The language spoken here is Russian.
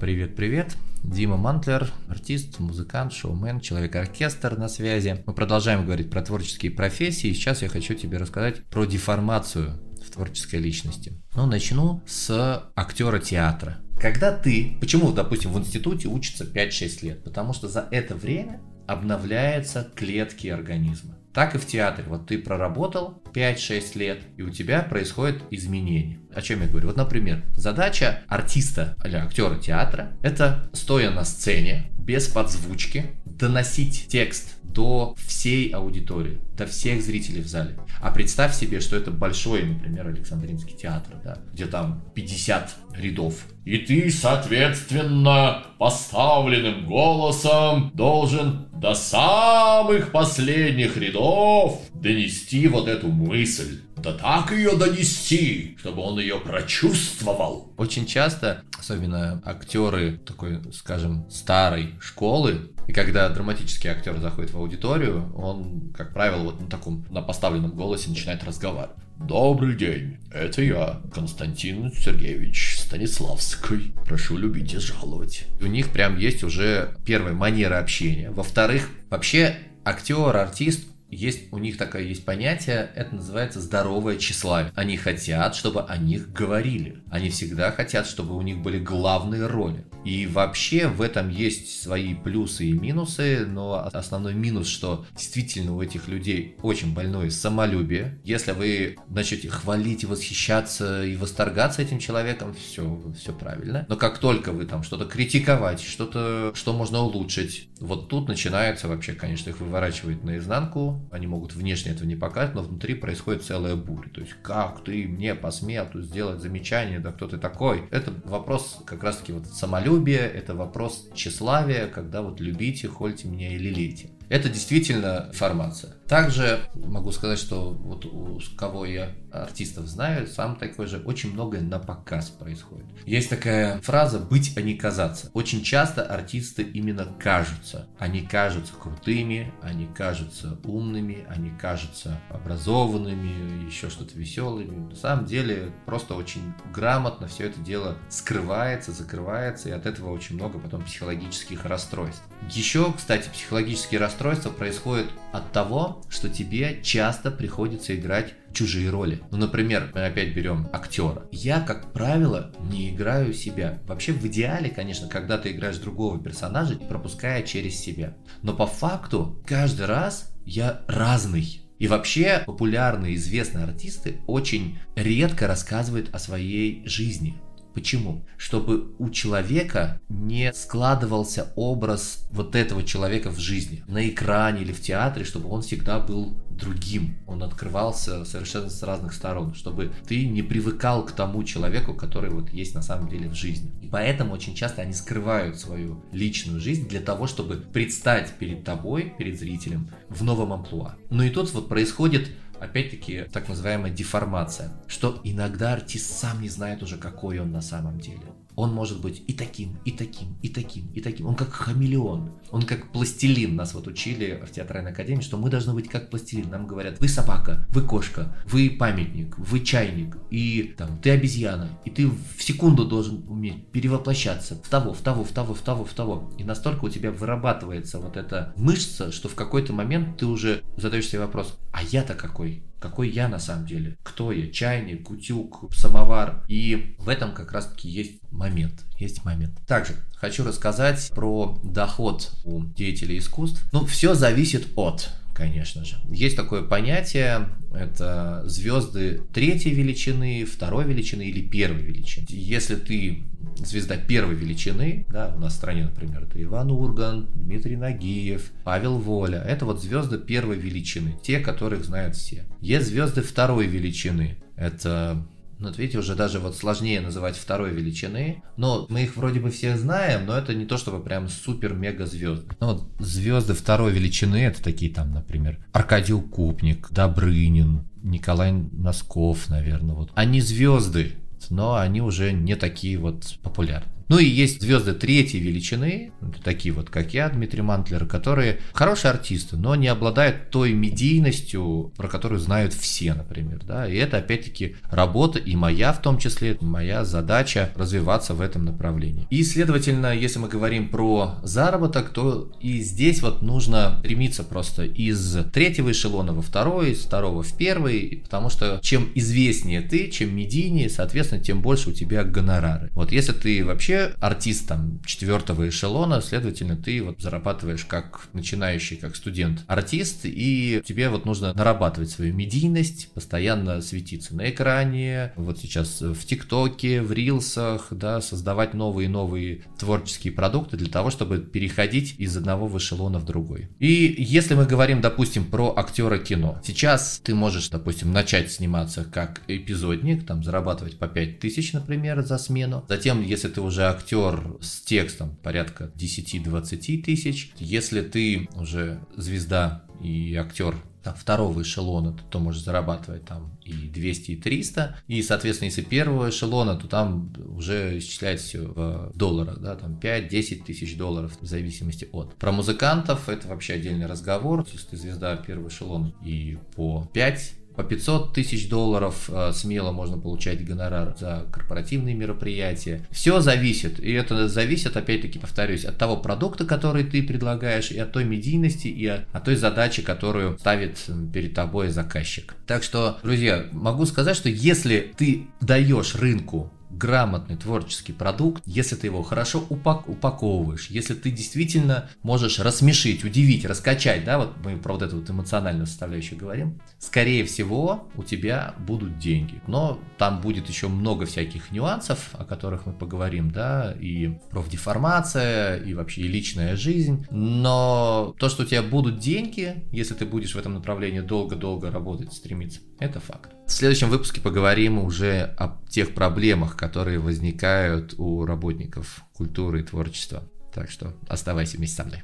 Привет-привет. Дима Мантлер, артист, музыкант, шоумен, человек-оркестр на связи. Мы продолжаем говорить про творческие профессии, сейчас я хочу тебе рассказать про деформацию в творческой личности. Ну, начну с актера театра. Когда ты, почему, допустим, в институте учится 5-6 лет? Потому что за это время обновляются клетки организма. Так и в театре. Вот ты проработал 5-6 лет, и у тебя происходит изменение. О чем я говорю? Вот, например, задача артиста или актера театра – это, стоя на сцене, без подзвучки, доносить текст до всей аудитории, до всех зрителей в зале. А представь себе, что это большой, например, Александринский театр, да, где там 50 рядов. И ты, соответственно, поставленным голосом должен до самых последних рядов донести вот эту мысль. Да так ее донести, чтобы он ее прочувствовал. Очень часто, особенно актеры такой, скажем, старой школы, и когда драматический актер заходит в аудиторию, он, как правило, вот на таком, на поставленном голосе начинает разговаривать. Добрый день, это я, Константин Сергеевич Станиславский. Прошу любить и жаловать. У них прям есть уже первая манера общения. Во-вторых, вообще актер, артист, есть у них такое есть понятие, это называется здоровое тщеславие. Они хотят, чтобы о них говорили. Они всегда хотят, чтобы у них были главные роли. И вообще в этом есть свои плюсы и минусы, но основной минус, что действительно у этих людей очень больное самолюбие. Если вы начнете хвалить и восхищаться и восторгаться этим человеком, все, все правильно. Но как только вы там что-то критиковать, что-то, что можно улучшить, вот тут начинается вообще, конечно, их выворачивает наизнанку, они могут внешне этого не показать, но внутри происходит целая буря. То есть, как ты мне посмел тут сделать замечание, да кто ты такой? Это вопрос как раз-таки вот самолюбия, это вопрос тщеславия, когда вот любите, хольте меня и лелейте. Это действительно информация. Также могу сказать, что вот у кого я артистов знаю, сам такой же, очень многое на показ происходит. Есть такая фраза «быть, а не казаться». Очень часто артисты именно кажутся. Они кажутся крутыми, они кажутся умными, они кажутся образованными, еще что-то веселыми. На самом деле просто очень грамотно все это дело скрывается, закрывается, и от этого очень много потом психологических расстройств. Еще, кстати, психологические расстройства расстройство происходит от того, что тебе часто приходится играть чужие роли. Ну, например, мы опять берем актера. Я, как правило, не играю себя. Вообще, в идеале, конечно, когда ты играешь другого персонажа, пропуская через себя. Но по факту, каждый раз я разный. И вообще популярные известные артисты очень редко рассказывают о своей жизни. Почему? Чтобы у человека не складывался образ вот этого человека в жизни, на экране или в театре, чтобы он всегда был другим. Он открывался совершенно с разных сторон, чтобы ты не привыкал к тому человеку, который вот есть на самом деле в жизни. И поэтому очень часто они скрывают свою личную жизнь для того, чтобы предстать перед тобой, перед зрителем в новом амплуа. Но и тут вот происходит опять-таки, так называемая деформация, что иногда артист сам не знает уже, какой он на самом деле он может быть и таким, и таким, и таким, и таким. Он как хамелеон, он как пластилин. Нас вот учили в театральной академии, что мы должны быть как пластилин. Нам говорят, вы собака, вы кошка, вы памятник, вы чайник, и там, ты обезьяна. И ты в секунду должен уметь перевоплощаться в того, в того, в того, в того, в того. И настолько у тебя вырабатывается вот эта мышца, что в какой-то момент ты уже задаешь себе вопрос, а я-то какой? Какой я на самом деле, кто я, чайник, утюг, самовар. И в этом как раз-таки есть момент, есть момент. Также хочу рассказать про доход у деятелей искусств. Ну, все зависит от конечно же. Есть такое понятие, это звезды третьей величины, второй величины или первой величины. Если ты звезда первой величины, да, у нас в стране, например, это Иван Ургант, Дмитрий Нагиев, Павел Воля, это вот звезды первой величины, те, которых знают все. Есть звезды второй величины, это ну, вот видите, уже даже вот сложнее называть второй величины. Но мы их вроде бы все знаем, но это не то чтобы прям супер-мега звезды. Ну, вот звезды второй величины, это такие там, например, Аркадий Укупник, Добрынин, Николай Носков, наверное, вот. Они звезды, но они уже не такие вот популярны. Ну и есть звезды третьей величины, такие вот, как я, Дмитрий Мантлер, которые хорошие артисты, но не обладают той медийностью, про которую знают все, например, да, и это опять-таки работа и моя в том числе, моя задача развиваться в этом направлении. И, следовательно, если мы говорим про заработок, то и здесь вот нужно стремиться просто из третьего эшелона во второй, из второго в первый, потому что чем известнее ты, чем медийнее, соответственно, тем больше у тебя гонорары. Вот если ты вообще артист там четвертого эшелона, следовательно, ты вот зарабатываешь как начинающий, как студент-артист, и тебе вот нужно нарабатывать свою медийность, постоянно светиться на экране, вот сейчас в ТикТоке, в Рилсах, да, создавать новые-новые творческие продукты для того, чтобы переходить из одного в эшелона в другой. И если мы говорим, допустим, про актера кино, сейчас ты можешь, допустим, начать сниматься как эпизодник, там зарабатывать по 5 тысяч, например, за смену. Затем, если ты уже актер с текстом, порядка 10-20 тысяч. Если ты уже звезда и актер там, второго эшелона, то, то можешь зарабатывать там и 200, и 300. И, соответственно, если первого эшелона, то там уже исчисляется все в долларах, да, там 5-10 тысяч долларов в зависимости от. Про музыкантов это вообще отдельный разговор. Если ты звезда первого эшелона и по 5 по 500 тысяч долларов э, смело можно получать гонорар за корпоративные мероприятия. Все зависит, и это зависит, опять-таки, повторюсь, от того продукта, который ты предлагаешь, и от той медийности, и от той задачи, которую ставит перед тобой заказчик. Так что, друзья, могу сказать, что если ты даешь рынку грамотный творческий продукт, если ты его хорошо упак упаковываешь, если ты действительно можешь рассмешить, удивить, раскачать, да, вот мы про вот эту вот эмоциональную составляющую говорим, скорее всего у тебя будут деньги. Но там будет еще много всяких нюансов, о которых мы поговорим, да, и профдеформация, и вообще и личная жизнь. Но то, что у тебя будут деньги, если ты будешь в этом направлении долго-долго работать, стремиться, это факт. В следующем выпуске поговорим уже о тех проблемах, которые возникают у работников культуры и творчества. Так что оставайся вместе со мной.